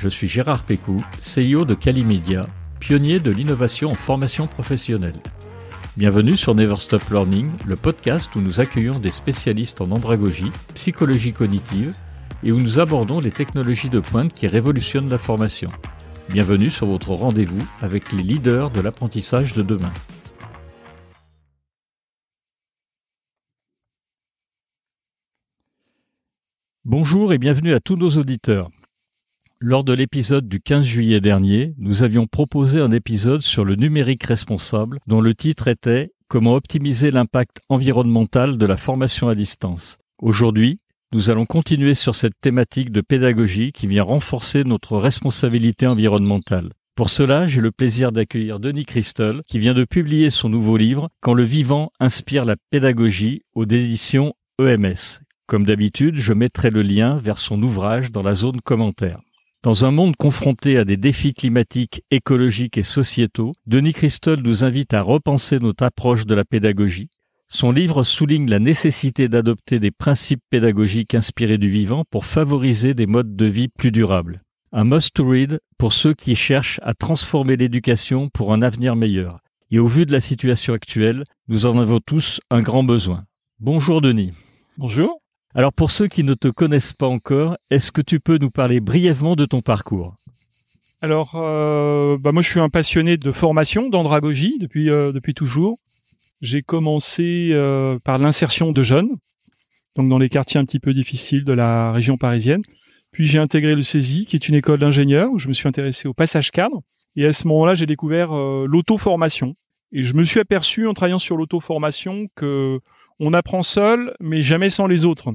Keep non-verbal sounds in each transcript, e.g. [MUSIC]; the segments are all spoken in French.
je suis Gérard Pécou, CEO de Calimedia, pionnier de l'innovation en formation professionnelle. Bienvenue sur Never Stop Learning, le podcast où nous accueillons des spécialistes en andragogie, psychologie cognitive et où nous abordons les technologies de pointe qui révolutionnent la formation. Bienvenue sur votre rendez-vous avec les leaders de l'apprentissage de demain. Bonjour et bienvenue à tous nos auditeurs. Lors de l'épisode du 15 juillet dernier, nous avions proposé un épisode sur le numérique responsable dont le titre était Comment optimiser l'impact environnemental de la formation à distance. Aujourd'hui, nous allons continuer sur cette thématique de pédagogie qui vient renforcer notre responsabilité environnementale. Pour cela, j'ai le plaisir d'accueillir Denis Christel, qui vient de publier son nouveau livre Quand le vivant inspire la pédagogie aux éditions EMS, comme d'habitude, je mettrai le lien vers son ouvrage dans la zone commentaire. Dans un monde confronté à des défis climatiques, écologiques et sociétaux, Denis Christol nous invite à repenser notre approche de la pédagogie. Son livre souligne la nécessité d'adopter des principes pédagogiques inspirés du vivant pour favoriser des modes de vie plus durables. Un must-to-read pour ceux qui cherchent à transformer l'éducation pour un avenir meilleur. Et au vu de la situation actuelle, nous en avons tous un grand besoin. Bonjour Denis. Bonjour. Alors pour ceux qui ne te connaissent pas encore, est-ce que tu peux nous parler brièvement de ton parcours? Alors, euh, bah moi je suis un passionné de formation, d'andragogie depuis euh, depuis toujours. J'ai commencé euh, par l'insertion de jeunes, donc dans les quartiers un petit peu difficiles de la région parisienne. Puis j'ai intégré le CESI, qui est une école d'ingénieurs, où je me suis intéressé au passage cadre. Et à ce moment-là, j'ai découvert l'auto-formation. Et je me suis aperçu en travaillant sur l'auto-formation que on apprend seul, mais jamais sans les autres.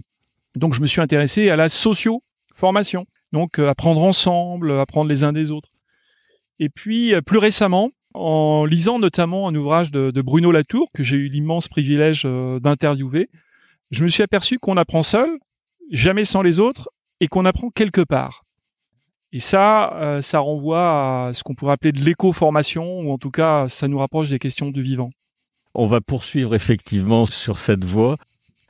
Donc je me suis intéressé à la socio-formation. Donc euh, apprendre ensemble, apprendre les uns des autres. Et puis euh, plus récemment, en lisant notamment un ouvrage de, Bruno Latour, que j'ai eu l'immense privilège euh, d'interviewer, je me suis aperçu qu'on apprend seul, jamais sans les autres, et qu'on apprend quelque part. Et ça, ça renvoie à ce qu'on pourrait appeler de l'éco-formation, ou en tout cas, ça nous rapproche des questions du vivant. On va poursuivre effectivement sur cette voie.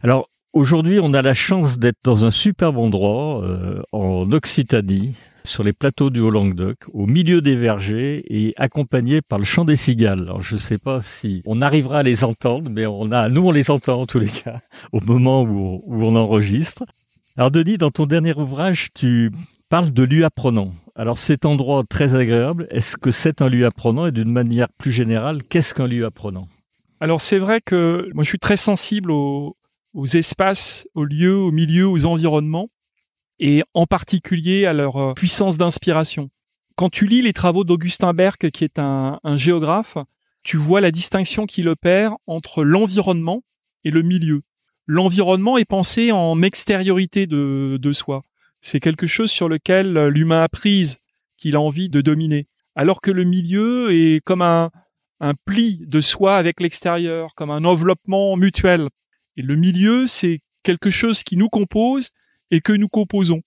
Alors aujourd'hui, on a la chance d'être dans un superbe endroit euh, en Occitanie, sur les plateaux du Haut-Languedoc, au milieu des vergers et accompagné par le chant des cigales. Alors je ne sais pas si on arrivera à les entendre, mais on a, nous on les entend en tous les cas au moment où, où on enregistre. Alors Denis, dans ton dernier ouvrage, tu parles de lieu apprenant. Alors cet endroit très agréable, est-ce que c'est un lieu apprenant? Et d'une manière plus générale, qu'est-ce qu'un lieu apprenant? Alors c'est vrai que moi je suis très sensible aux, espaces, aux lieux, aux milieux, aux environnements, et en particulier à leur euh, puissance d'inspiration. Quand tu lis les travaux d'Augustin Berck, qui est un, géographe, tu vois la distinction qu'il opère entre l'environnement et le milieu. L'environnement est pensé en extériorité de, de soi. C'est quelque chose sur lequel l'humain a prise, qu'il a envie de dominer. Alors que le milieu est comme un, un pli de soi avec l'extérieur, comme un enveloppement mutuel. Et le milieu, c'est quelque chose qui nous compose et que nous composons.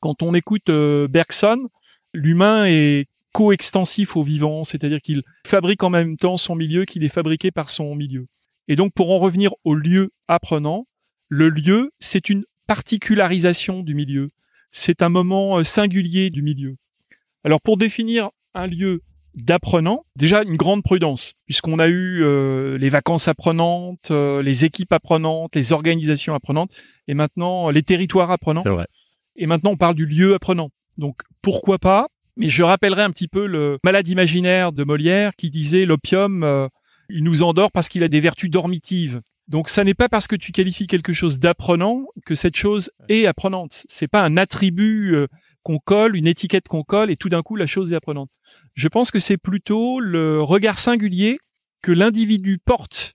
Quand on écoute euh, Bergson, l'humain est coextensif au vivant, c'est-à-dire qu'il fabrique en même temps son milieu qu'il est fabriqué par son milieu. Et donc pour en revenir au lieu apprenant, le lieu, c'est une particularisation du milieu. C'est un moment euh, singulier du milieu. Alors pour définir un lieu d'apprenants, déjà une grande prudence, puisqu'on a eu euh, les vacances apprenantes, euh, les équipes apprenantes, les organisations apprenantes, et maintenant les territoires apprenants. Vrai. Et maintenant on parle du lieu apprenant. Donc pourquoi pas? Mais je rappellerai un petit peu le malade imaginaire de Molière qui disait l'opium, euh, il nous endort parce qu'il a des vertus dormitives. Donc ça n'est pas parce que tu qualifies quelque chose d'apprenant que cette chose est apprenante. C'est pas un attribut euh, qu'on colle, une étiquette qu'on colle et tout d'un coup la chose est apprenante. Je pense que c'est plutôt le regard singulier que l'individu porte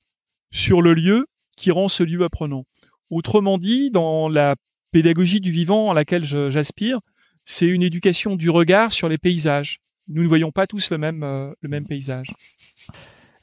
sur le lieu qui rend ce lieu apprenant. Autrement dit, dans la pédagogie du vivant à laquelle j'aspire, c'est une éducation du regard sur les paysages. Nous ne voyons pas tous le même, euh, le même paysage.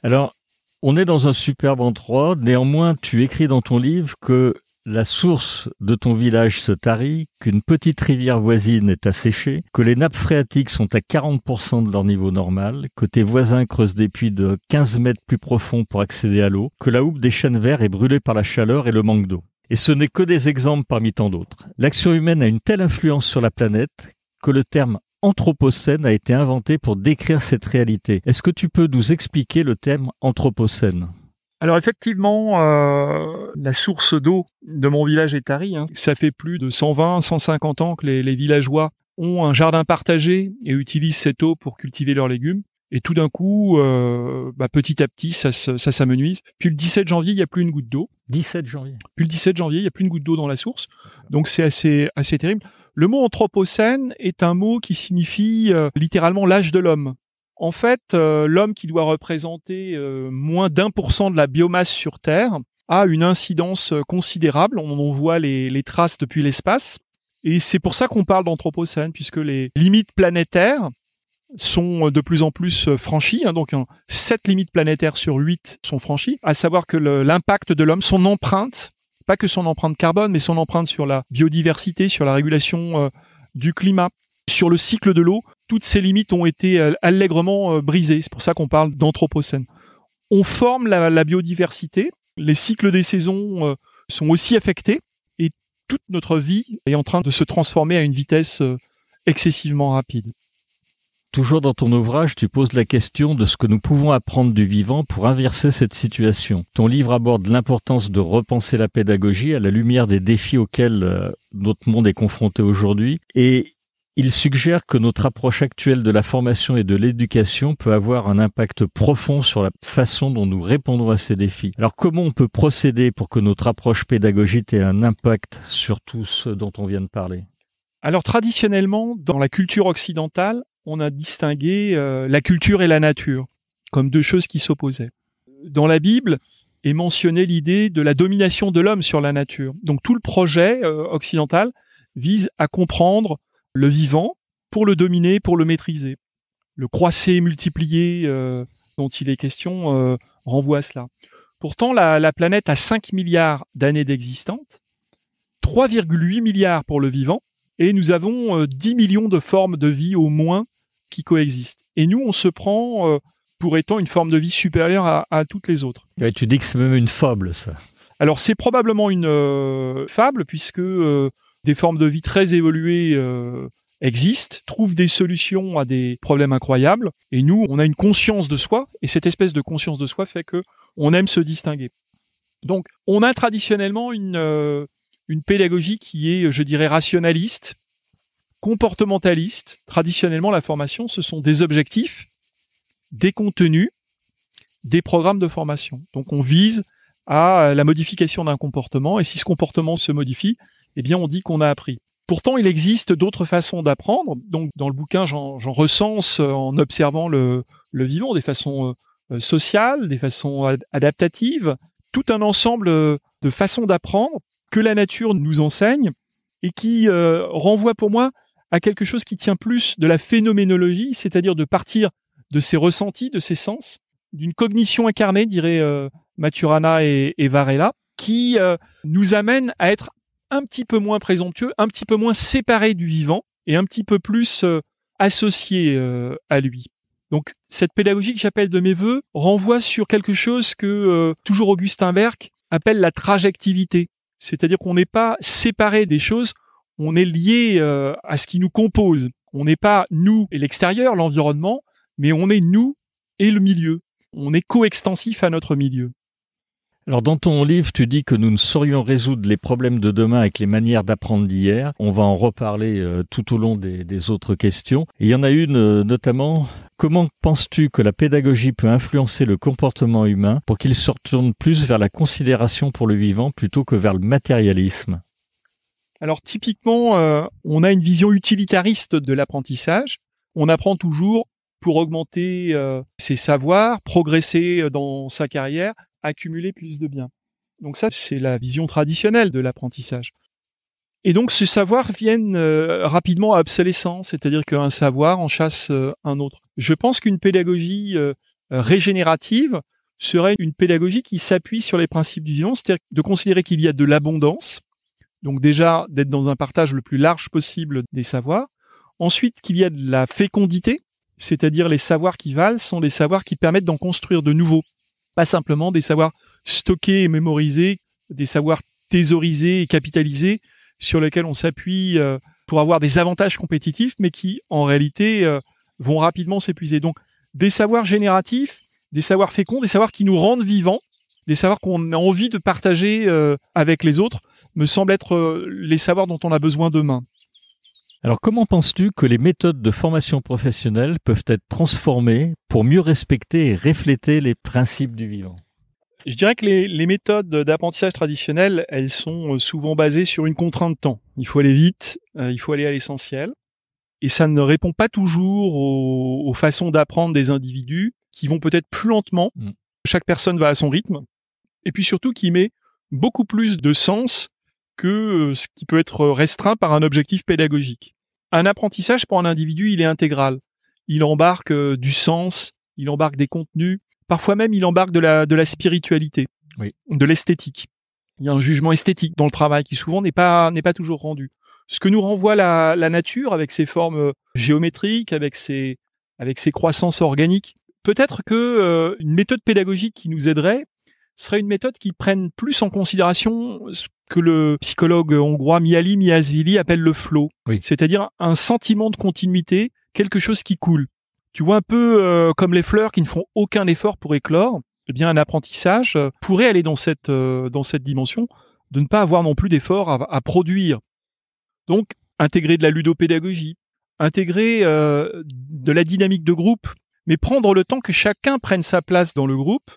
Alors, on est dans un superbe endroit. Néanmoins, tu écris dans ton livre que la source de ton village se tarit, qu'une petite rivière voisine est asséchée, que les nappes phréatiques sont à 40% de leur niveau normal, que tes voisins creusent des puits de 15 mètres plus profonds pour accéder à l'eau, que la houppe des chênes verts est brûlée par la chaleur et le manque d'eau. Et ce n'est que des exemples parmi tant d'autres. L'action humaine a une telle influence sur la planète que le terme Anthropocène a été inventé pour décrire cette réalité. Est-ce que tu peux nous expliquer le terme Anthropocène? Alors effectivement, euh, la source d'eau de mon village est tarie. Hein. Ça fait plus de 120, 150 ans que les, villageois ont un jardin partagé et utilisent cette eau pour cultiver leurs légumes. Et tout d'un coup, euh, bah, petit à petit, ça, ça s'amenuise. Puis le 17 janvier, il n'y a plus une goutte d'eau. 17 janvier. Puis le 17 janvier, il n'y a plus une goutte d'eau dans la source. Donc c'est assez, assez terrible. Le mot anthropocène est un mot qui signifie euh, littéralement l'âge de l'homme. En fait, euh, l'homme qui doit représenter euh, moins d'un pour cent de la biomasse sur Terre a une incidence euh, considérable. On en voit les, traces depuis l'espace. Et c'est pour ça qu'on parle d'anthropocène, puisque les limites planétaires sont de plus en plus franchies. Hein. donc, 7 limites planétaires sur 8 sont franchies. À savoir que l'impact de l'homme, son empreinte, pas que son empreinte carbone, mais son empreinte sur la biodiversité, sur la régulation du climat, sur le cycle de l'eau, toutes ces limites ont été euh, allègrement euh, brisées. C'est pour ça qu'on parle d'anthropocène. On forme la, biodiversité, les cycles des saisons euh, sont aussi affectés et toute notre vie est en train de se transformer à une vitesse excessivement rapide. Toujours dans ton ouvrage, tu poses la question de ce que nous pouvons apprendre du vivant pour inverser cette situation. Ton livre aborde l'importance de repenser la pédagogie à la lumière des défis auxquels notre monde est confronté aujourd'hui et il suggère que notre approche actuelle de la formation et de l'éducation peut avoir un impact profond sur la façon dont nous répondons à ces défis. Alors comment on peut procéder pour que notre approche pédagogique ait un impact sur tout ce dont on vient de parler? Alors traditionnellement, dans la culture occidentale, on a distingué euh, la culture et la nature comme deux choses qui s'opposaient. Dans la Bible est mentionnée l'idée de la domination de l'homme sur la nature. Donc tout le projet euh, occidental vise à comprendre le vivant pour le dominer, pour le maîtriser. Le croisser, multiplier euh, dont il est question euh, renvoie à cela. Pourtant, la, planète a 5 milliards d'années d'existence, 3,8 milliards pour le vivant, et nous avons 10 euh, millions de formes de vie au moins qui coexistent. Et nous, on se prend pour étant une forme de vie supérieure à, toutes les autres. Tu dis que c'est même une fable, ça. Alors c'est probablement une fable, puisque des formes de vie très évoluées euh, existent, trouvent des solutions à des problèmes incroyables. Et nous, on a une conscience de soi, et cette espèce de conscience de soi fait que on aime se distinguer. Donc, on a traditionnellement une, euh, une pédagogie qui est, je dirais, rationaliste, comportementaliste. Traditionnellement, la formation, ce sont des objectifs, des contenus, des programmes de formation. Donc, on vise à la modification d'un comportement, et si ce comportement se modifie, eh bien, on dit qu'on a appris. Pourtant, il existe d'autres façons d'apprendre. Donc, dans le bouquin, j'en recense euh, en observant le, vivant des façons euh, sociales, des façons adaptatives, tout un ensemble euh, de façons d'apprendre que la nature nous enseigne et qui renvoie pour moi à quelque chose qui tient plus de la phénoménologie, c'est-à-dire de partir de ses ressentis, de ses sens, d'une cognition incarnée, dirait Maturana et, et, Varela, qui nous amène à être un petit peu moins présomptueux, un petit peu moins séparé du vivant et un petit peu plus euh, associé euh, à lui. Donc cette pédagogie que j'appelle de mes voeux renvoie sur quelque chose que euh, toujours Augustin Berck appelle la trajectivité. C'est-à-dire qu'on n'est pas séparé des choses, on est lié à ce qui nous compose. On n'est pas nous et l'extérieur, l'environnement, mais on est nous et le milieu. On est coextensif à notre milieu. Alors dans ton livre, tu dis que nous ne saurions résoudre les problèmes de demain avec les manières d'apprendre d'hier. On va en reparler euh, tout au long des, autres questions. il y en a une euh, notamment, comment penses-tu que la pédagogie peut influencer le comportement humain pour qu'il se retourne plus vers la considération pour le vivant plutôt que vers le matérialisme? Alors typiquement, euh, on a une vision utilitariste de l'apprentissage. On apprend toujours pour augmenter ses savoirs, progresser dans sa carrière, accumuler plus de biens. Donc ça, c'est la vision traditionnelle de l'apprentissage. Et donc ce savoir vient euh, rapidement à obsolescence, c'est-à-dire qu'un savoir en chasse euh, un autre. Je pense qu'une pédagogie euh, régénérative serait une pédagogie qui s'appuie sur les principes du vivant, c'est-à-dire de considérer qu'il y a de l'abondance, donc déjà d'être dans un partage le plus large possible des savoirs, ensuite qu'il y a de la fécondité, c'est-à-dire les savoirs qui valent sont des savoirs qui permettent d'en construire de nouveaux pas simplement des savoirs stockés et mémorisés, des savoirs thésaurisés et capitalisés sur lesquels on s'appuie euh, pour avoir des avantages compétitifs, mais qui en réalité euh, vont rapidement s'épuiser. Donc des savoirs génératifs, des savoirs féconds, des savoirs qui nous rendent vivants, des savoirs qu'on a envie de partager euh, avec les autres, me semblent être les savoirs dont on a besoin demain. Alors comment penses-tu que les méthodes de formation professionnelle peuvent être transformées pour mieux respecter et refléter les principes du vivant? Je dirais que les, les méthodes d'apprentissage traditionnelles, elles sont souvent basées sur une contrainte de temps. Il faut aller vite, il faut aller à l'essentiel et ça ne répond pas toujours aux, façons d'apprendre des individus qui vont peut-être plus lentement. Mm. Chaque personne va à son rythme, et puis surtout qui met beaucoup plus de sens que euh, ce qui peut être restreint par un objectif pédagogique. Un apprentissage pour un individu, il est intégral. Il embarque euh, du sens, il embarque des contenus, parfois même il embarque de la, de la spiritualité, de l'esthétique. Il y a un jugement esthétique dans le travail qui souvent n'est pas, n'est pas toujours rendu ce que nous renvoie la, nature avec ses formes euh, géométriques, avec ses, avec ses croissances organiques. Peut-être que euh, une méthode pédagogique qui nous aiderait serait une méthode qui prenne plus en considération ce que le psychologue hongrois Miali Miasvili appelle le flow, c'est-à-dire un sentiment de continuité, quelque chose qui coule. Tu vois un peu euh, comme les fleurs qui ne font aucun effort pour éclore. Eh bien, un apprentissage pourrait aller dans cette dans cette dimension de ne pas avoir non plus d'effort à produire. Donc, intégrer de la ludopédagogie, intégrer euh, de la dynamique de groupe, mais prendre le temps que chacun prenne sa place dans le groupe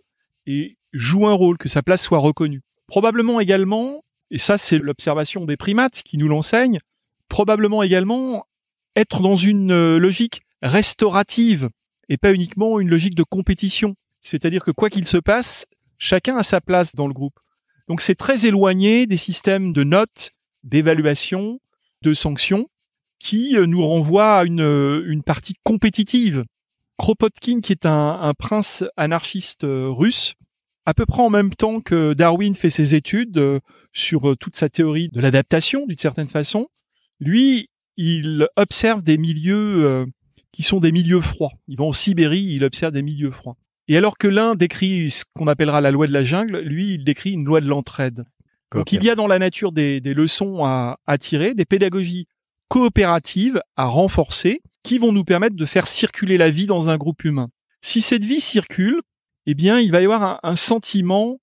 et joue un rôle, que sa place soit reconnue. Probablement également, et ça c'est l'observation des primates qui nous l'enseigne, probablement également être dans une euh, logique restaurative et pas uniquement une logique de compétition. C'est-à-dire que quoi qu'il se passe, chacun a sa place dans le groupe. Donc c'est très éloigné des systèmes de notes, d'évaluation, de sanctions qui euh, nous renvoie à une, euh, une partie compétitive. Kropotkin, qui est un, un, prince anarchiste russe, à peu près en même temps que Darwin fait ses études sur toute sa théorie de l'adaptation, d'une certaine façon, lui, il observe des milieux qui sont des milieux froids. Il va en Sibérie, il observe des milieux froids. Et alors que l'un décrit ce qu'on appellera la loi de la jungle, lui, il décrit une loi de l'entraide. Donc il y a dans la nature des, leçons à, tirer, des pédagogies coopératives à renforcer qui vont nous permettre de faire circuler la vie dans un groupe humain. Si cette vie circule, eh bien il va y avoir un, sentiment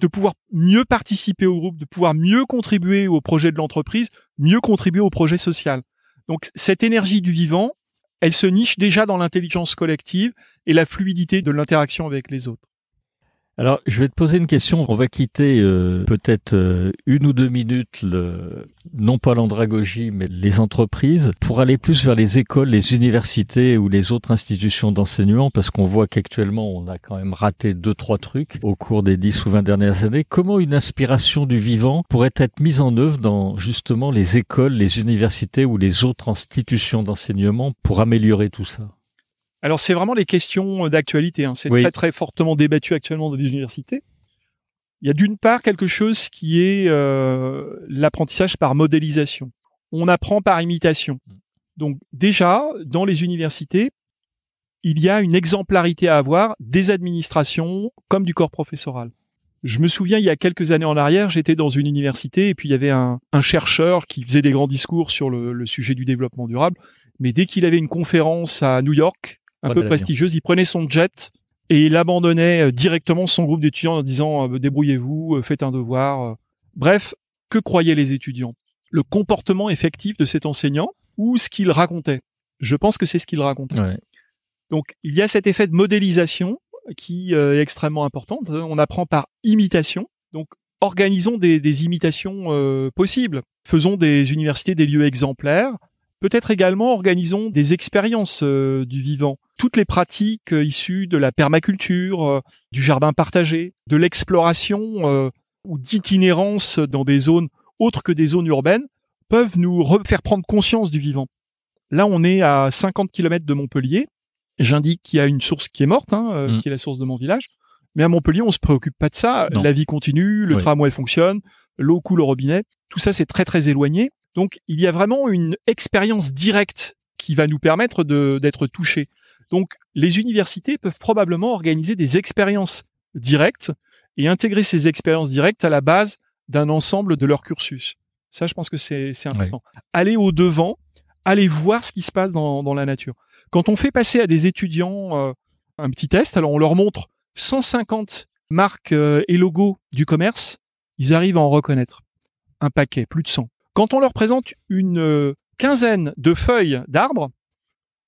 de pouvoir mieux participer au groupe, de pouvoir mieux contribuer au projet de l'entreprise, mieux contribuer au projet social. Donc cette énergie du vivant, elle se niche déjà dans l'intelligence collective et la fluidité de l'interaction avec les autres. Alors, je vais te poser une question. On va quitter euh, peut-être euh, une ou deux minutes, le, non pas l'andragogie, mais les entreprises, pour aller plus vers les écoles, les universités ou les autres institutions d'enseignement, parce qu'on voit qu'actuellement, on a quand même raté deux, trois trucs au cours des dix ou vingt dernières années. Comment une inspiration du vivant pourrait être mise en œuvre dans justement les écoles, les universités ou les autres institutions d'enseignement pour améliorer tout ça? Alors c'est vraiment les questions d'actualité. Hein. C'est très très fortement débattu actuellement dans les universités. Il y a d'une part quelque chose qui est euh, l'apprentissage par modélisation. On apprend par imitation. Donc déjà, dans les universités, il y a une exemplarité à avoir des administrations comme du corps professoral. Je me souviens, il y a quelques années en arrière, j'étais dans une université et puis il y avait un, chercheur qui faisait des grands discours sur le sujet du développement durable. Mais dès qu'il avait une conférence à New York, un peu prestigieuse. Il prenait son jet et il abandonnait euh, directement son groupe d'étudiants en disant euh, débrouillez-vous, euh, faites un devoir. Bref, que croyaient les étudiants? Le comportement effectif de cet enseignant ou ce qu'il racontait? Je pense que c'est ce qu'il racontait. Donc il y a cet effet de modélisation qui est extrêmement important. On apprend par imitation. Donc organisons des, imitations possibles. Faisons des universités des lieux exemplaires. Peut-être également organisons des expériences du vivant toutes les pratiques euh, issues de la permaculture, euh, du jardin partagé, de l'exploration euh, ou d'itinérance dans des zones autres que des zones urbaines peuvent nous faire prendre conscience du vivant. Là, on est à 50 km de Montpellier. J'indique qu'il y a une source qui est morte, hein, mm. qui est la source de mon village. Mais à Montpellier, on se préoccupe pas de ça. La vie continue, le tramway fonctionne, l'eau coule au robinet. Tout ça, c'est très très éloigné. Donc, il y a vraiment une expérience directe qui va nous permettre d'être touchés. Donc, les universités peuvent probablement organiser des expériences directes et intégrer ces expériences directes à la base d'un ensemble de leur cursus. Ça, je pense que c'est important. Aller au devant, aller voir ce qui se passe dans, dans, la nature. Quand on fait passer à des étudiants euh, un petit test, alors on leur montre 150 marques euh, et logos du commerce, ils arrivent à en reconnaître un paquet, plus de 100. Quand on leur présente une euh, quinzaine de feuilles d'arbres,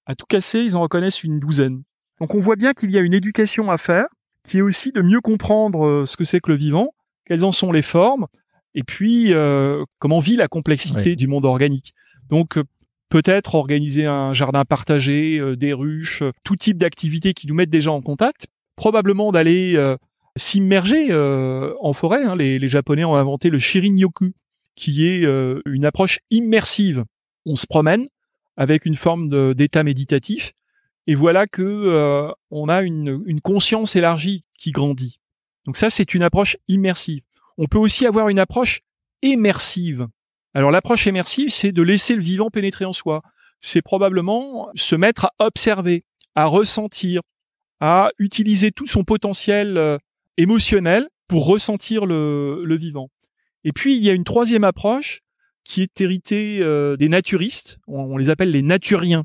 à tout casser, ils en reconnaissent une douzaine. Donc on voit bien qu'il y a une éducation à faire, qui est aussi de mieux comprendre ce que c'est que le vivant, quelles en sont les formes, et puis euh, comment vit la complexité du monde organique. Donc euh, peut-être organiser un jardin partagé, euh, des ruches, tout type d'activités qui nous mettent déjà en contact. Probablement d'aller s'immerger en forêt. Hein. Les, les, Japonais ont inventé le shirin-yoku, qui est une approche immersive. On se promène avec une forme d'état méditatif, et voilà que on a une, conscience élargie qui grandit. Donc ça, c'est une approche immersive. On peut aussi avoir une approche immersive. Alors l'approche immersive, c'est de laisser le vivant pénétrer en soi. C'est probablement se mettre à observer, à ressentir, à utiliser tout son potentiel euh, émotionnel pour ressentir le, vivant. Et puis il y a une troisième approche qui est héritée euh, des naturistes, on, les appelle les naturiens.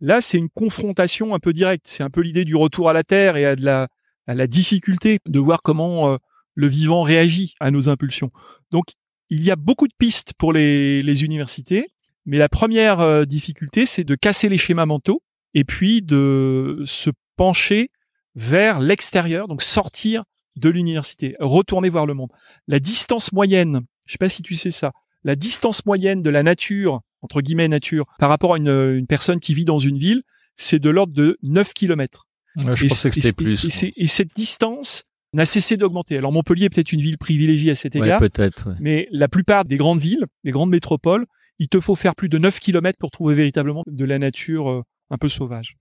Là, c'est une confrontation un peu directe. C'est un peu l'idée du retour à la terre et à de la, à difficulté de voir comment euh, le vivant réagit à nos impulsions. Donc, il y a beaucoup de pistes pour les, les universités, mais la première euh, difficulté, c'est de casser les schémas mentaux et puis de se pencher vers l'extérieur, donc sortir de l'université, retourner voir le monde. La distance moyenne, je sais pas si tu sais ça, la distance moyenne de la nature, entre guillemets nature, par rapport à une, une personne qui vit dans une ville, c'est de l'ordre de 9 kilomètres. je pensais que c'était plus. et, cette distance, n'a cessé d'augmenter. Alors Montpellier est peut-être une ville privilégiée à cet égard, peut-être. mais la plupart des grandes villes, des grandes métropoles, il te faut faire plus de 9 km pour trouver véritablement de la nature euh, un peu sauvage.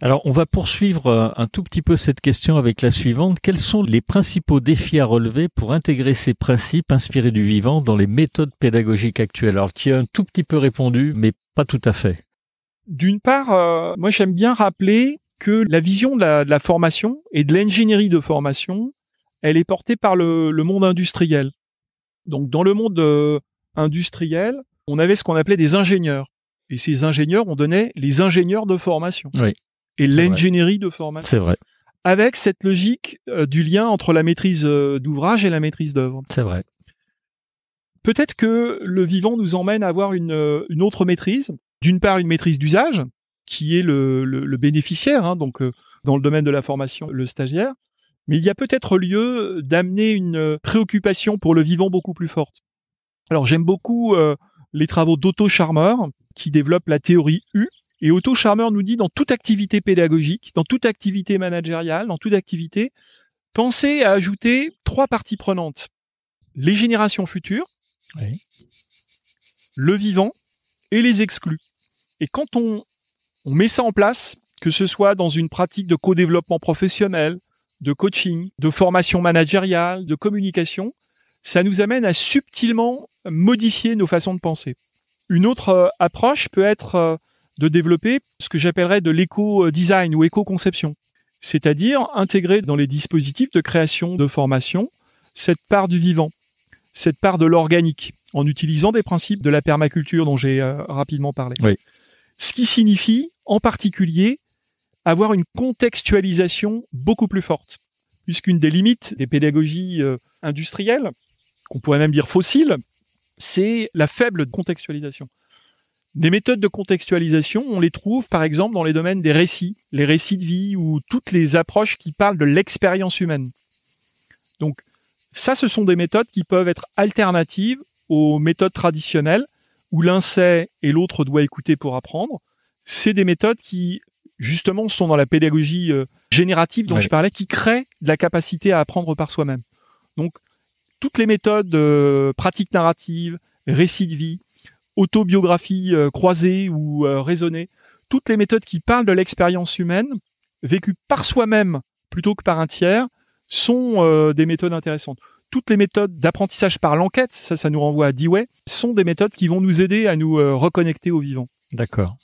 Alors, on va poursuivre euh, un tout petit peu cette question avec la suivante. Quels sont les principaux défis à relever pour intégrer ces principes inspirés du vivant dans les méthodes pédagogiques actuelles? Alors, tu as un tout petit peu répondu, mais pas tout à fait. D'une part, euh, moi j'aime bien rappeler que la vision de la, formation et de l'ingénierie de formation, elle est portée par le, monde industriel. Donc dans le monde euh, industriel, on avait ce qu'on appelait des ingénieurs. Et ces ingénieurs, on donnait les ingénieurs de formation. Oui. Et l'ingénierie de formation. C'est vrai. Avec cette logique euh, du lien entre la maîtrise euh, d'ouvrage et la maîtrise d'œuvre. C'est vrai. Peut-être que le vivant nous emmène à avoir une, une autre maîtrise. D'une part, une maîtrise d'usage, qui est le, le, bénéficiaire, hein, donc euh, dans le domaine de la formation, le stagiaire. Mais il y a peut-être lieu d'amener une préoccupation pour le vivant beaucoup plus forte. Alors j'aime beaucoup euh, les travaux d'Otto Charmer qui développe la théorie U. Et Otto Charmer nous dit dans toute activité pédagogique, dans toute activité managériale, dans toute activité, pensez à ajouter trois parties prenantes. Les générations futures, le vivant et les exclus. Et quand on on met ça en place, que ce soit dans une pratique de co-développement professionnel, de coaching, de formation managériale, de communication, ça nous amène à subtilement modifier nos façons de penser. Une autre euh, approche peut être euh, de développer ce que j'appellerais de l'éco-design ou éco-conception, c'est-à-dire intégrer dans les dispositifs de création de formation cette part du vivant, cette part de l'organique, en utilisant des principes de la permaculture dont j'ai euh, rapidement parlé. Oui ce qui signifie en particulier avoir une contextualisation beaucoup plus forte, puisqu'une des limites des pédagogies euh, industrielles, qu'on pourrait même dire fossiles, c'est la faible contextualisation. Les méthodes de contextualisation, on les trouve par exemple dans les domaines des récits, les récits de vie ou toutes les approches qui parlent de l'expérience humaine. Donc ça, ce sont des méthodes qui peuvent être alternatives aux méthodes traditionnelles où l'un sait et l'autre doit écouter pour apprendre. C'est des méthodes qui, justement, sont dans la pédagogie euh, générative dont je parlais, qui créent de la capacité à apprendre par soi-même. Donc, toutes les méthodes euh, pratiques narratives, récits de vie, autobiographie euh, croisée ou raisonnée, toutes les méthodes qui parlent de l'expérience humaine, vécue par soi-même plutôt que par un tiers, sont des méthodes intéressantes toutes les méthodes d'apprentissage par l'enquête, ça, ça nous renvoie à Dewey, sont des méthodes qui vont nous aider à nous euh, reconnecter au vivant. D'accord.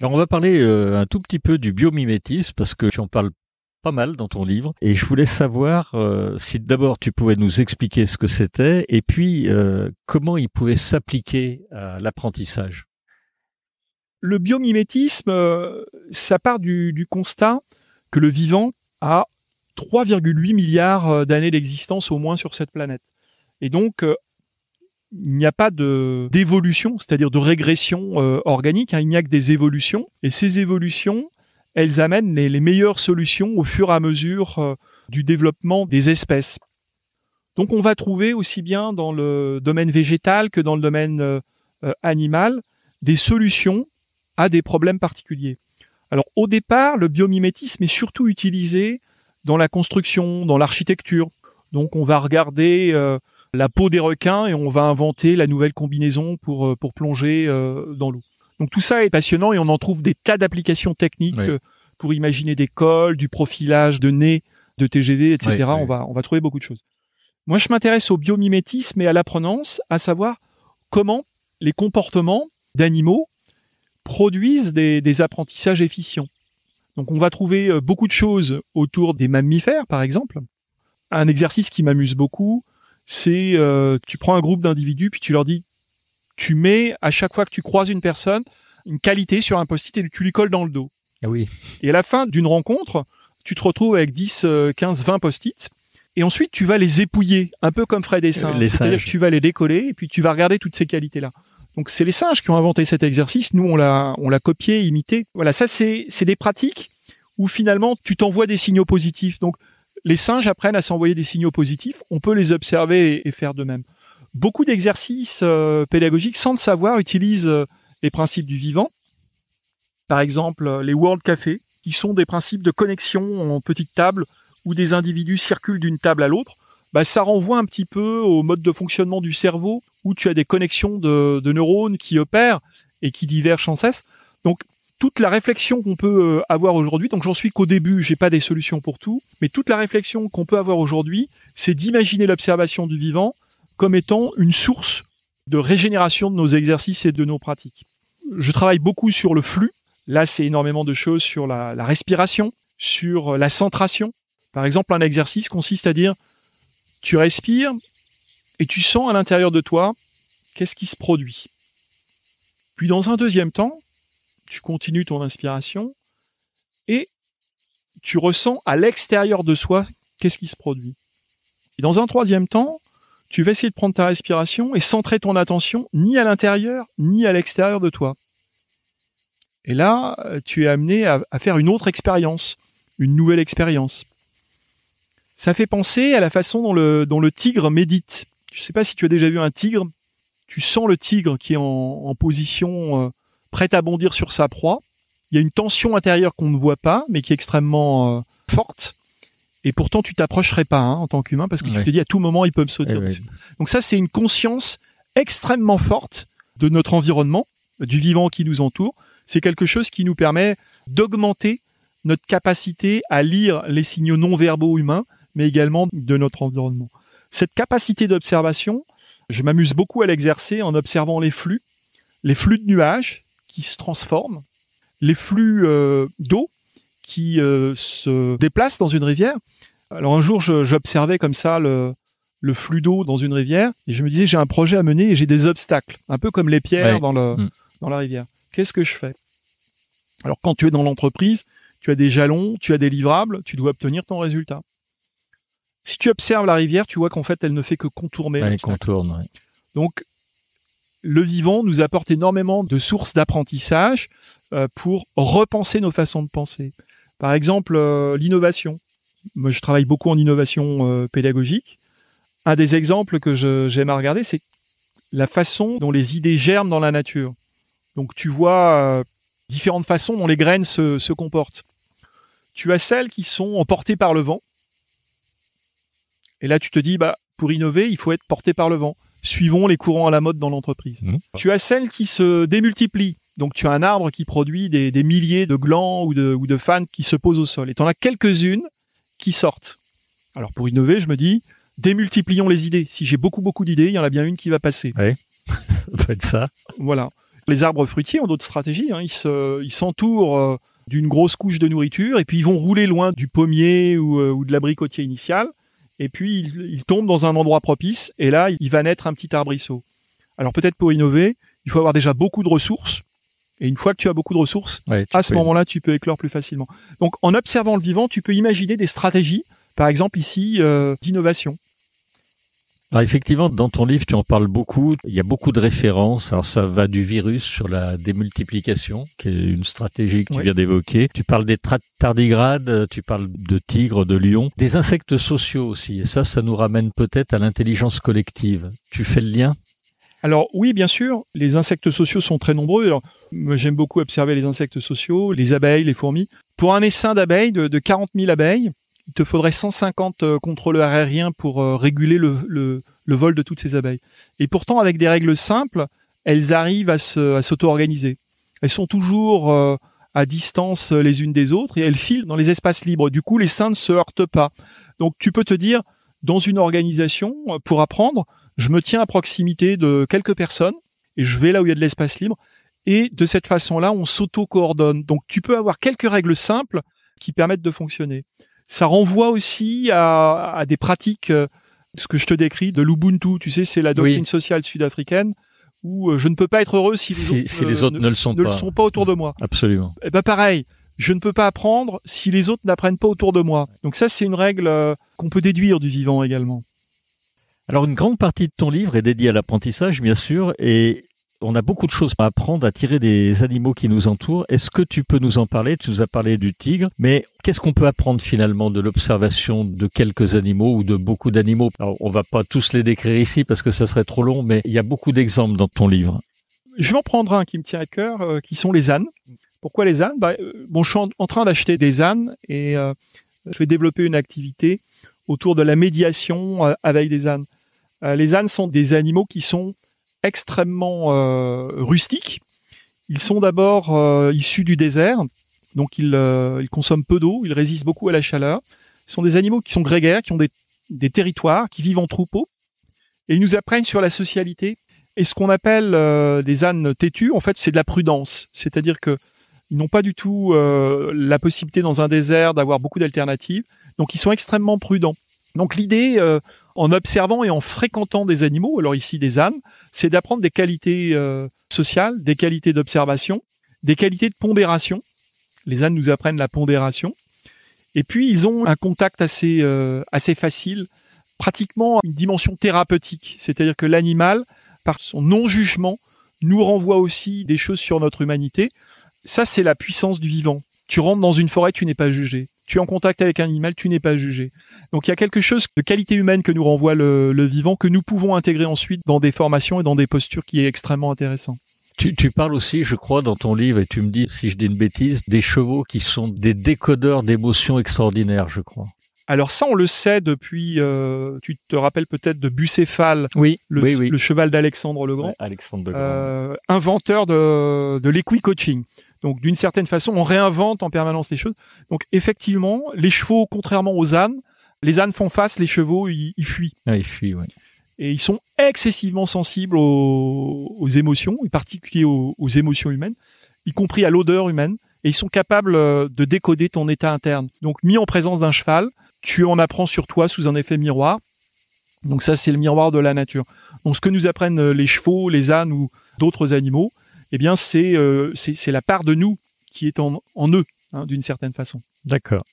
Alors on va parler euh, un tout petit peu du biomimétisme parce que tu en parles pas mal dans ton livre. Et je voulais savoir euh, si d'abord tu pouvais nous expliquer ce que c'était et puis euh, comment il pouvait s'appliquer à l'apprentissage. Le biomimétisme, euh, ça part du, constat que le vivant a 3,8 milliards d'années d'existence au moins sur cette planète. Et donc, il n'y a pas de d'évolution, c'est-à-dire de régression organique, hein, il n'y a que des évolutions. Et ces évolutions, elles amènent les, meilleures solutions au fur et à mesure euh, du développement des espèces. Donc on va trouver aussi bien dans le domaine végétal que dans le domaine euh, euh, animal des solutions à des problèmes particuliers. Alors au départ, le biomimétisme est surtout utilisé dans la construction, dans l'architecture. Donc on va regarder la peau des requins et on va inventer la nouvelle combinaison pour, pour plonger dans l'eau. Donc tout ça est passionnant et on en trouve des tas d'applications techniques euh, pour imaginer des cols, du profilage de nez, de TGV, etc. on va on va trouver beaucoup de choses. Moi, je m'intéresse au biomimétisme et à l'apprenance, à savoir comment les comportements d'animaux produisent des, des, apprentissages efficients. Donc on va trouver euh, beaucoup de choses autour des mammifères, par exemple. Un exercice qui m'amuse beaucoup, c'est euh, tu prends un groupe d'individus puis tu leur dis tu mets à chaque fois que tu croises une personne une qualité sur un post-it et tu lui colles dans le dos. Ah oui. Et à la fin d'une rencontre, tu te retrouves avec 10, 15, 20 post-it. Et ensuite, tu vas les épouiller, un peu comme Fred et singes. C'est-à-dire que tu vas les décoller et puis tu vas regarder toutes ces qualités-là. Donc c'est les singes qui ont inventé cet exercice. Nous, on l'a, on l'a copié, imité. Voilà, ça c'est, c'est des pratiques où finalement tu t'envoies des signaux positifs. Donc les singes apprennent à s'envoyer des signaux positifs. On peut les observer et faire de même beaucoup d'exercices euh, pédagogiques, sans le savoir, utilisent euh, les principes du vivant. Par exemple, euh, les World Café, qui sont des principes de connexion en petite table où des individus circulent d'une table à l'autre. Bah, ça renvoie un petit peu au mode de fonctionnement du cerveau où tu as des connexions de, de neurones qui opèrent et qui divergent sans cesse. Donc, toute la réflexion qu'on peut avoir aujourd'hui, donc j'en suis qu'au début, j'ai pas des solutions pour tout, mais toute la réflexion qu'on peut avoir aujourd'hui, c'est d'imaginer l'observation du vivant comme étant une source de régénération de nos exercices et de nos pratiques. Je travaille beaucoup sur le flux. Là, c'est énormément de choses sur la, respiration, sur la centration. Par exemple, un exercice consiste à dire, tu respires et tu sens à l'intérieur de toi qu'est-ce qui se produit. Puis dans un deuxième temps, tu continues ton inspiration et tu ressens à l'extérieur de soi qu'est-ce qui se produit. Et dans un troisième temps, tu vas essayer de prendre ta respiration et centrer ton attention ni à l'intérieur ni à l'extérieur de toi. Et là, euh, tu es amené à, faire une autre expérience, une nouvelle expérience. Ça fait penser à la façon dont le, tigre médite. Je ne sais pas si tu as déjà vu un tigre. Tu sens le tigre qui est en, position euh, prête à bondir sur sa proie. Il y a une tension intérieure qu'on ne voit pas, mais qui est extrêmement euh, forte et pourtant tu t'approcherais pas hein, en tant qu'humain parce que tu te dis à tout moment il peut me sauter. Eh Donc ça c'est une conscience extrêmement forte de notre environnement, du vivant qui nous entoure. C'est quelque chose qui nous permet d'augmenter notre capacité à lire les signaux non verbaux humains, mais également de notre environnement. Cette capacité d'observation, je m'amuse beaucoup à l'exercer en observant les flux, les flux de nuages qui se transforment, les flux euh, d'eau qui euh, se déplacent dans une rivière. Alors un jour, j'observais comme ça le, le flux d'eau dans une rivière et je me disais j'ai un projet à mener et j'ai des obstacles, un peu comme les pierres dans, le, mm. dans la rivière. Qu'est-ce que je fais? Alors quand tu es dans l'entreprise, tu as des jalons, tu as des livrables, tu dois obtenir ton résultat. Si tu observes la rivière, tu vois qu'en fait elle ne fait que contourner. Elle contourne. Donc le vivant nous apporte énormément de sources d'apprentissage euh, pour repenser nos façons de penser. Par exemple, euh, l'innovation. Moi, je travaille beaucoup en innovation euh, pédagogique. Un des exemples que j'aime à regarder, c'est la façon dont les idées germent dans la nature. Donc, tu vois euh, différentes façons dont les graines se, se comportent. Tu as celles qui sont emportées par le vent. Et là, tu te dis, bah, pour innover, il faut être porté par le vent. Suivons les courants à la mode dans l'entreprise. Mmh. Tu as celles qui se démultiplient. Donc tu as un arbre qui produit des, milliers de glands ou de, ou de fans qui se posent au sol. Et tu en as quelques-unes qui sortent. Alors pour innover, je me dis, démultiplions les idées. Si j'ai beaucoup beaucoup d'idées, il y en a bien une qui va passer. Oui, [LAUGHS] ça peut être ça. Voilà. Les arbres fruitiers ont d'autres stratégies. Hein. Ils se, ils s'entourent euh, d'une grosse couche de nourriture, et puis ils vont rouler loin du pommier ou, euh, ou de l'abricotier initial, et puis ils, ils, tombent dans un endroit propice, et là, il va naître un petit arbrisseau. Alors peut-être pour innover, il faut avoir déjà beaucoup de ressources, et une fois que tu as beaucoup de ressources, Ouais, à ce moment-là, tu peux éclore plus facilement. Donc en observant le vivant, tu peux imaginer des stratégies, par exemple ici, euh, d'innovation. Alors effectivement, dans ton livre, tu en parles beaucoup. Il y a beaucoup de références. Alors ça va du virus sur la démultiplication, qui est une stratégie que tu Oui. viens d'évoquer. Tu parles des tardigrades, tu parles de tigres, de lions, des insectes sociaux aussi. Et ça, ça nous ramène peut-être à l'intelligence collective. Tu fais le lien? Alors oui, bien sûr, les insectes sociaux sont très nombreux. J'aime beaucoup observer les insectes sociaux, les abeilles, les fourmis. Pour un essaim d'abeilles de, de 40 000 abeilles, il te faudrait 150 euh, contrôleurs aériens pour euh, réguler le, vol de toutes ces abeilles. Et pourtant, avec des règles simples, elles arrivent à se- à s'auto-organiser. Elles sont toujours euh, à distance les unes des autres et elles filent dans les espaces libres. Du coup, les seins ne se heurtent pas. Donc, tu peux te dire, dans une organisation, pour apprendre, je me tiens à proximité de quelques personnes et je vais là où il y a de l'espace libre. Et de cette façon-là, on s'auto-coordonne. Donc, tu peux avoir quelques règles simples qui permettent de fonctionner. Ça renvoie aussi à, à des pratiques, euh, ce que je te décris, de l'Ubuntu. Tu sais, c'est la doctrine Oui. sociale sud-africaine où euh, je ne peux pas être heureux si les autres, si les euh, ne, le sont ne pas. le sont pas autour de moi. Absolument. Eh ben pareil, je ne peux pas apprendre si les autres n'apprennent pas autour de moi. Donc ça, c'est une règle euh, qu'on peut déduire du vivant également. Alors une grande partie de ton livre est dédiée à l'apprentissage, bien sûr, et on a beaucoup de choses à apprendre à tirer des animaux qui nous entourent. Est-ce que tu peux nous en parler? Tu nous as parlé du tigre, mais qu'est-ce qu'on peut apprendre finalement de l'observation de quelques animaux ou de beaucoup d'animaux? Alors on va pas tous les décrire ici parce que ça serait trop long, mais il y a beaucoup d'exemples dans ton livre. Je vais en prendre un qui me tient à cœur, euh, qui sont les ânes. Pourquoi les ânes? Bah, euh, Bon, je suis en, train d'acheter des ânes et euh, je vais développer une activité autour de la médiation euh, avec des ânes. Euh, les ânes sont des animaux qui sont extrêmement rustiques. Ils sont d'abord issus du désert, donc ils, ils consomment peu d'eau, ils résistent beaucoup à la chaleur. Ce sont des animaux qui sont grégaires, qui ont des, territoires, qui vivent en troupeau, et ils nous apprennent sur la socialité et ce qu'on appelle euh, des ânes têtus, en fait, c'est de la prudence. C'est-à-dire que ils n'ont pas du tout euh, la possibilité dans un désert d'avoir beaucoup d'alternatives. Donc, ils sont extrêmement prudents. Donc, l'idée, euh, en observant et en fréquentant des animaux, alors ici des ânes, c'est d'apprendre des qualités euh, sociales, des qualités d'observation, des qualités de pondération. Les ânes nous apprennent la pondération. Et puis, ils ont un contact assez, assez facile, pratiquement une dimension thérapeutique. C'est-à-dire que l'animal, par son non-jugement, nous renvoie aussi des choses sur notre humanité. Ça, c'est la puissance du vivant. Tu rentres dans une forêt, tu n'es pas jugé. Tu es en contact avec un animal, tu n'es pas jugé. Donc il y a quelque chose de qualité humaine que nous renvoie le, le vivant, que nous pouvons intégrer ensuite dans des formations et dans des postures qui est extrêmement intéressant. Tu, tu parles aussi, je crois, dans ton livre, et tu me dis si je dis une bêtise, des chevaux qui sont des décodeurs d'émotions extraordinaires, je crois. Alors ça, on le sait depuis, euh, tu te rappelles peut-être de Bucéphale, Oui, le, oui, oui. le cheval d'Alexandre le Grand. Ouais, Alexandre Grand. euh, inventeur de, de l'equi-coaching. Donc, d'une certaine façon, on réinvente en permanence les choses. Donc, effectivement, les chevaux, contrairement aux ânes, les ânes font face, les chevaux, ils, ils fuient. Ah, il fuit, ouais. Et ils sont excessivement sensibles aux, aux émotions, en particulier aux, aux émotions humaines, y compris à l'odeur humaine. Et ils sont capables euh, de décoder ton état interne. Donc, mis en présence d'un cheval, tu en apprends sur toi sous un effet miroir. Donc ça, c'est le miroir de la nature. Donc ce que nous apprennent euh, les chevaux, les ânes ou d'autres animaux, eh bien c'est euh, c'est la part de nous qui est en, en eux, hein, d'une certaine façon. D'accord.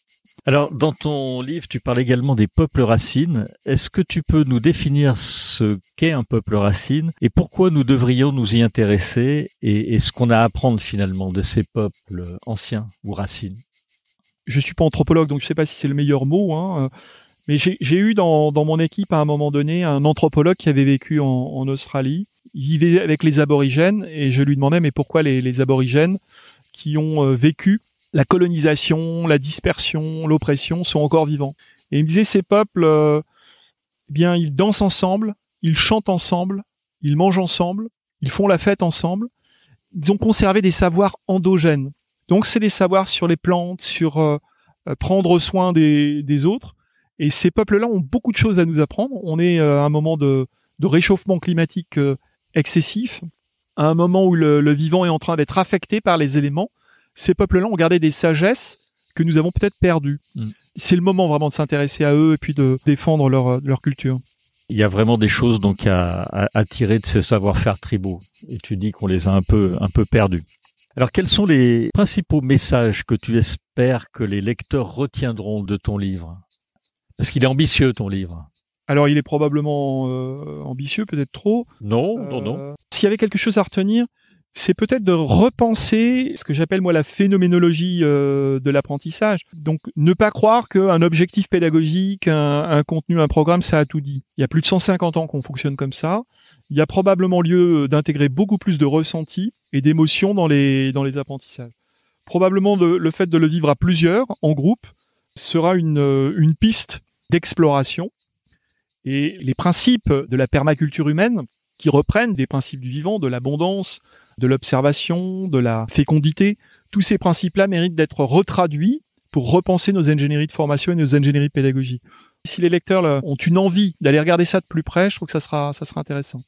Alors, dans ton livre, tu parles également des peuples racines. Est-ce que tu peux nous définir ce qu'est un peuple racine et pourquoi nous devrions nous y intéresser et, et ce qu'on a à apprendre finalement de ces peuples anciens ou racines? Je suis pas anthropologue, donc je sais pas si c'est le meilleur mot, hein, euh, mais j'ai j'ai eu dans, dans mon équipe à un moment donné un anthropologue qui avait vécu en, en Australie. Il vivait avec les aborigènes et je lui demandais mais pourquoi les, aborigènes qui ont euh, vécu la colonisation, la dispersion, l'oppression sont encore vivants? Et il me disait ces peuples, euh, eh bien ils dansent ensemble, ils chantent ensemble, ils mangent ensemble, ils font la fête ensemble. Ils ont conservé des savoirs endogènes. Donc c'est des savoirs sur les plantes, sur euh, prendre soin des, autres. Et ces peuples-là ont beaucoup de choses à nous apprendre. On est à un moment de, réchauffement climatique excessif, à un moment où le, le vivant est en train d'être affecté par les éléments. ces peuples-là ont gardé des sagesses que nous avons peut-être perdues. Mm. C'est le moment vraiment de s'intéresser à eux et puis de défendre leur, leur culture. Il y a vraiment des choses donc à, à, à tirer de ces savoir-faire tribaux. Et tu dis qu'on les a un peu, un peu perdus. Alors, quels sont les principaux messages que tu espères que les lecteurs retiendront de ton livre? Parce qu'il est ambitieux, ton livre. Alors, il est probablement euh, ambitieux, peut-être trop. Non, non, non. Euh, S'il y avait quelque chose à retenir, c'est peut-être de repenser ce que j'appelle moi la phénoménologie euh, de l'apprentissage. Donc ne pas croire qu'un objectif pédagogique, un, un, contenu, un programme, ça a tout dit. Il y a plus de 150 ans qu'on fonctionne comme ça. Il y a probablement lieu d'intégrer beaucoup plus de ressentis et d'émotions dans les, dans les apprentissages. Probablement le, le fait de le vivre à plusieurs, en groupe, sera une, une piste d'exploration. Et les principes de la permaculture humaine, qui reprennent des principes du vivant, de l'abondance, de l'observation, de la fécondité. Tous ces principes-là méritent d'être retraduits pour repenser nos ingénieries de formation et nos ingénieries de pédagogie. Si les lecteurs ont une envie d'aller regarder ça de plus près, je trouve que ça sera, ça sera intéressant.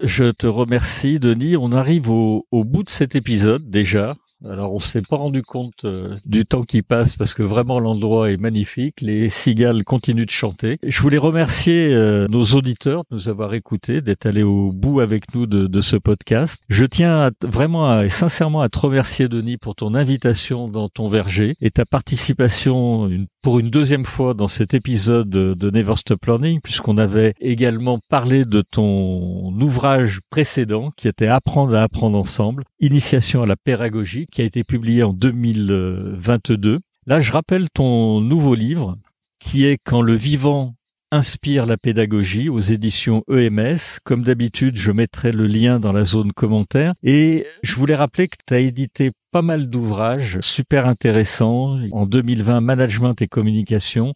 Je te remercie, Denis. On arrive au, au bout de cet épisode déjà. Alors on s'est pas rendu compte euh, du temps qui passe parce que vraiment l'endroit est magnifique. Les cigales continuent de chanter. Je voulais remercier euh, nos auditeurs de nous avoir écoutés, d'être allés au bout avec nous de, ce podcast. Je tiens vraiment et sincèrement à te remercier Denis pour ton invitation dans ton verger et ta participation pour une deuxième fois dans cet épisode de, Never Stop Learning puisqu'on avait également parlé de ton ouvrage précédent qui était Apprendre à apprendre ensemble, initiation à la pédagogie qui a été publié en 2022. Là, je rappelle ton nouveau livre qui est Quand le vivant inspire la pédagogie aux éditions EMS. Comme d'habitude, je mettrai le lien dans la zone commentaire. Et je voulais rappeler que tu as édité pas mal d'ouvrages super intéressants. En 2020, Management et Communication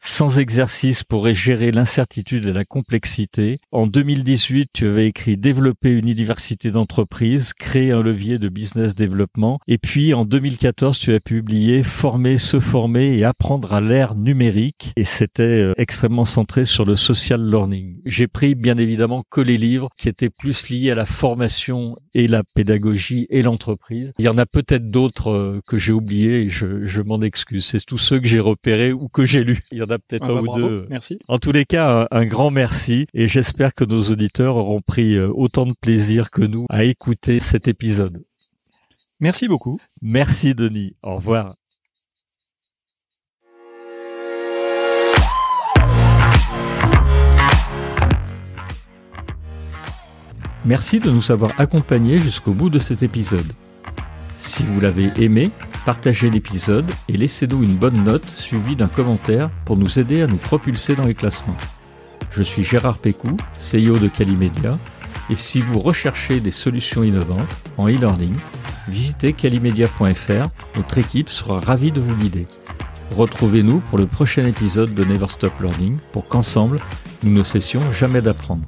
sans exercice pour gérer l'incertitude et la complexité. En 2018, tu avais écrit Développer une université d'entreprise, créer un levier de business développement. Et puis en 2014, tu as publié Former, se former et apprendre à l'ère numérique. Et c'était extrêmement centré sur le social learning. J'ai pris bien évidemment que les livres qui étaient plus liés à la formation et la pédagogie et l'entreprise. Il y en a peut-être d'autres que j'ai oubliés et je, je m'en excuse. C'est tous ceux que j'ai repérés ou que j'ai lus. A peut-être Ah un bah ou bravo, deux. Merci. En tous les cas, un, un grand merci et j'espère que nos auditeurs auront pris euh, autant de plaisir que nous à écouter cet épisode. Merci beaucoup. Merci Denis. Au revoir. Merci de nous avoir accompagnés jusqu'au bout de cet épisode. Si vous l'avez aimé, partagez l'épisode et laissez-nous une bonne note suivie d'un commentaire pour nous aider à nous propulser dans les classements. Je suis Gérard Pécou, CEO de Calimedia, et si vous recherchez des solutions innovantes en e-learning, visitez calimedia.fr, notre équipe sera ravie de vous guider. Retrouvez-nous pour le prochain épisode de Never Stop Learning pour qu'ensemble, nous ne cessions jamais d'apprendre.